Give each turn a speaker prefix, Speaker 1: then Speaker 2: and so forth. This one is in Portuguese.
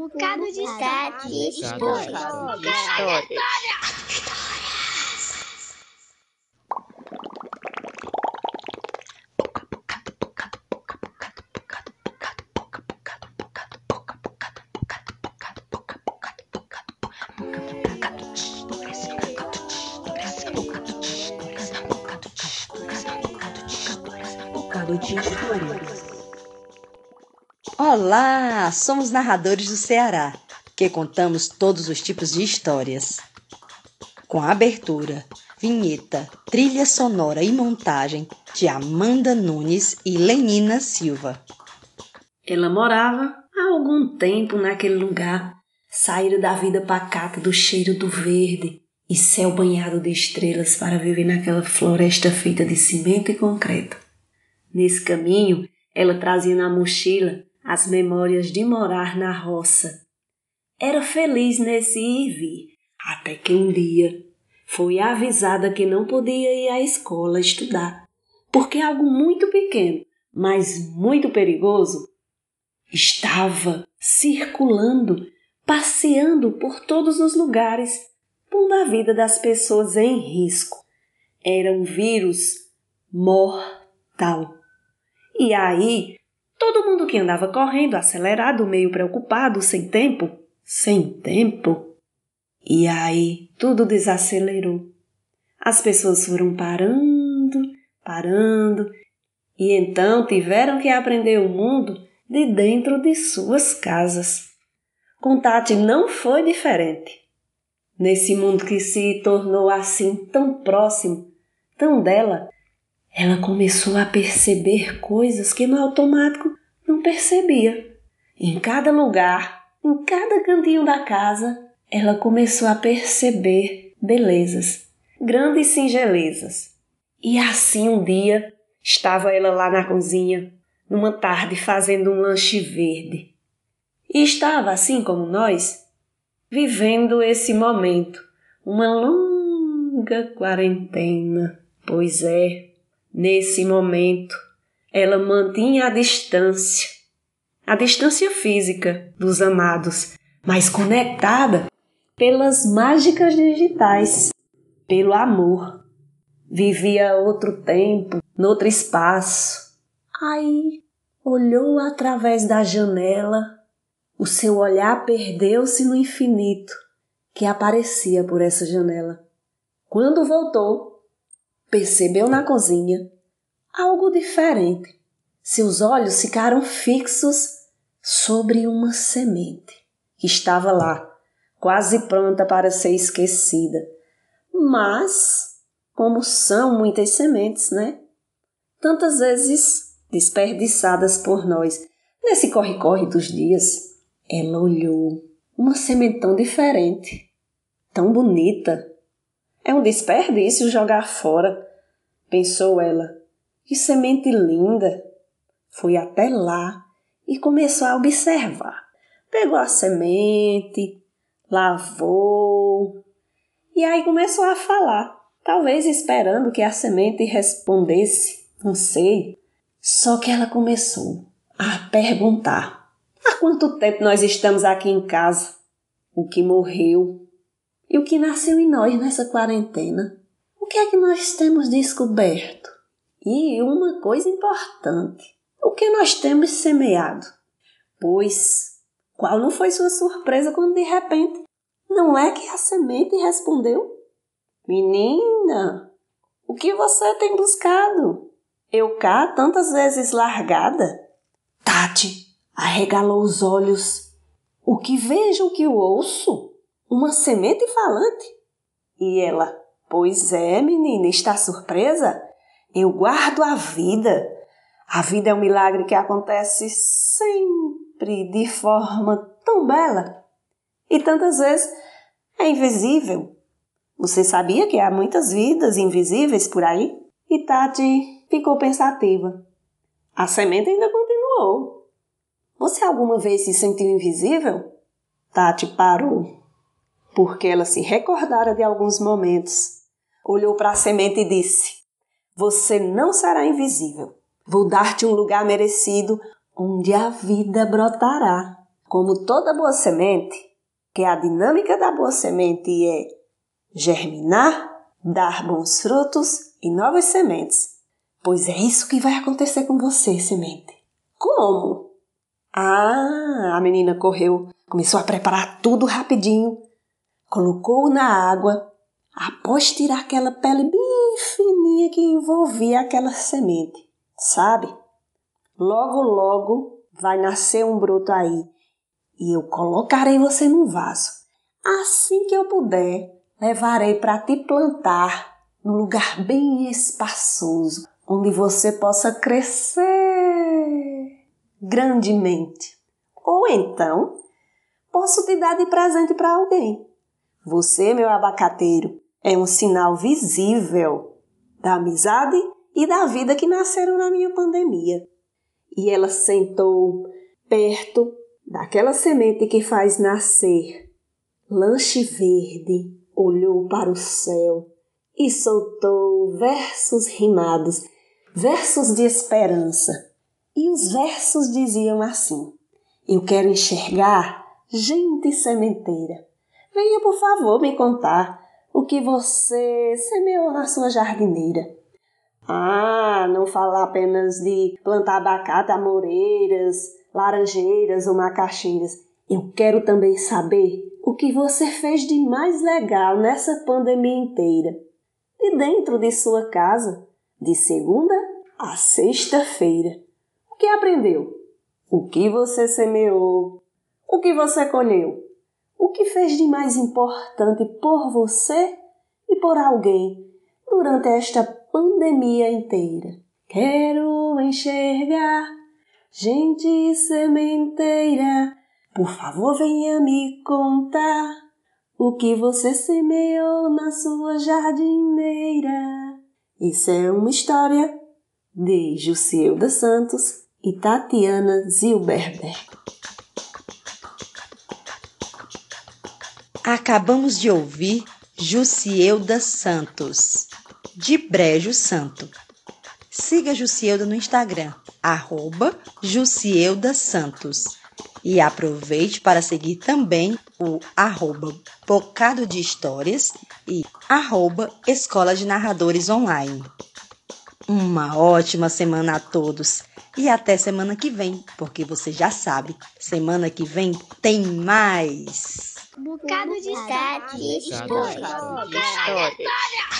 Speaker 1: bocado de
Speaker 2: bocado de história.
Speaker 3: Bocado de história.
Speaker 4: Bocado de história.
Speaker 5: Olá, somos narradores do Ceará, que contamos todos os tipos de histórias. Com a abertura, vinheta, trilha sonora e montagem de Amanda Nunes e Lenina Silva.
Speaker 4: Ela morava há algum tempo naquele lugar, saíra da vida pacata do cheiro do verde e céu banhado de estrelas para viver naquela floresta feita de cimento e concreto. Nesse caminho, ela trazia na mochila as memórias de morar na roça. Era feliz nesse ir e vir, até que um dia foi avisada que não podia ir à escola estudar, porque algo muito pequeno, mas muito perigoso, estava circulando, passeando por todos os lugares, pondo a vida das pessoas em risco. Era um vírus mortal. E aí, todo mundo que andava correndo, acelerado, meio preocupado, sem tempo, sem tempo. E aí, tudo desacelerou. As pessoas foram parando, parando, e então tiveram que aprender o mundo de dentro de suas casas. Com Tati não foi diferente. Nesse mundo que se tornou assim tão próximo, tão dela, ela começou a perceber coisas que no automático não percebia. Em cada lugar, em cada cantinho da casa, ela começou a perceber belezas, grandes singelezas. E assim um dia estava ela lá na cozinha, numa tarde fazendo um lanche verde. E estava, assim como nós, vivendo esse momento, uma longa quarentena. Pois é, nesse momento, ela mantinha a distância, a distância física dos amados, mas conectada pelas mágicas digitais, pelo amor. Vivia outro tempo, noutro espaço. Aí olhou através da janela, o seu olhar perdeu-se no infinito que aparecia por essa janela. Quando voltou, percebeu na cozinha algo diferente. Seus olhos ficaram fixos sobre uma semente que estava lá, quase pronta para ser esquecida. Mas, como são muitas sementes, né? Tantas vezes desperdiçadas por nós. Nesse corre-corre dos dias, ela olhou uma semente tão diferente, tão bonita. É um desperdício jogar fora, pensou ela. Que semente linda! Foi até lá e começou a observar. Pegou a semente, lavou e aí começou a falar, talvez esperando que a semente respondesse, não sei. Só que ela começou a perguntar: há quanto tempo nós estamos aqui em casa? O que morreu e o que nasceu em nós nessa quarentena? O que é que nós temos descoberto? E uma coisa importante: o que nós temos semeado? Pois, qual não foi sua surpresa quando de repente não é que a semente respondeu? Menina, o que você tem buscado? Eu cá tantas vezes largada? Tati arregalou os olhos. O que vejo, o que ouço? Uma semente falante? E ela, pois é, menina, está surpresa? Eu guardo a vida. A vida é um milagre que acontece sempre de forma tão bela e tantas vezes é invisível. Você sabia que há muitas vidas invisíveis por aí? E Tati ficou pensativa. A semente ainda continuou. Você alguma vez se sentiu invisível? Tati parou, porque ela se recordara de alguns momentos. Olhou para a semente e disse: você não será invisível. Vou dar-te um lugar merecido onde a vida brotará. Como toda boa semente, que a dinâmica da boa semente é germinar, dar bons frutos e novas sementes. Pois é isso que vai acontecer com você, semente. Como? Ah, a menina correu, começou a preparar tudo rapidinho, colocou na água, após tirar aquela pele bem fininha que envolvia aquela semente, sabe? Logo, logo vai nascer um broto aí e eu colocarei você num vaso. Assim que eu puder, levarei para te plantar num lugar bem espaçoso, onde você possa crescer grandemente. Ou então, posso te dar de presente para alguém. Você, meu abacateiro, é um sinal visível da amizade e da vida que nasceram na minha pandemia. E ela sentou perto daquela semente que faz nascer lanche verde, olhou para o céu e soltou versos rimados, versos de esperança. E os versos diziam assim: Eu quero enxergar gente sementeira. Venha, por favor, me contar o que você semeou na sua jardineira. Ah, não falar apenas de plantar abacate, amoreiras, laranjeiras ou macaxeiras. Eu quero também saber o que você fez de mais legal nessa pandemia inteira. De dentro de sua casa, de segunda a sexta-feira. O que aprendeu? O que você semeou? O que você colheu? O que fez de mais importante por você e por alguém durante esta pandemia inteira? Quero enxergar gente sementeira. Por favor, venha me contar o que você semeou na sua jardineira. Isso é uma história de Jussielda Santos e Tatiana Zilberber.
Speaker 5: Acabamos de ouvir Jussielda Santos, de Brejo Santo. Siga Jussielda no Instagram, arroba Santos. E aproveite para seguir também o arroba Bocado de Histórias e arroba Escola de Narradores Online. Uma ótima semana a todos e até semana que vem, porque você já sabe, semana que vem tem mais!
Speaker 2: Bocado de história.
Speaker 1: Bocado de história.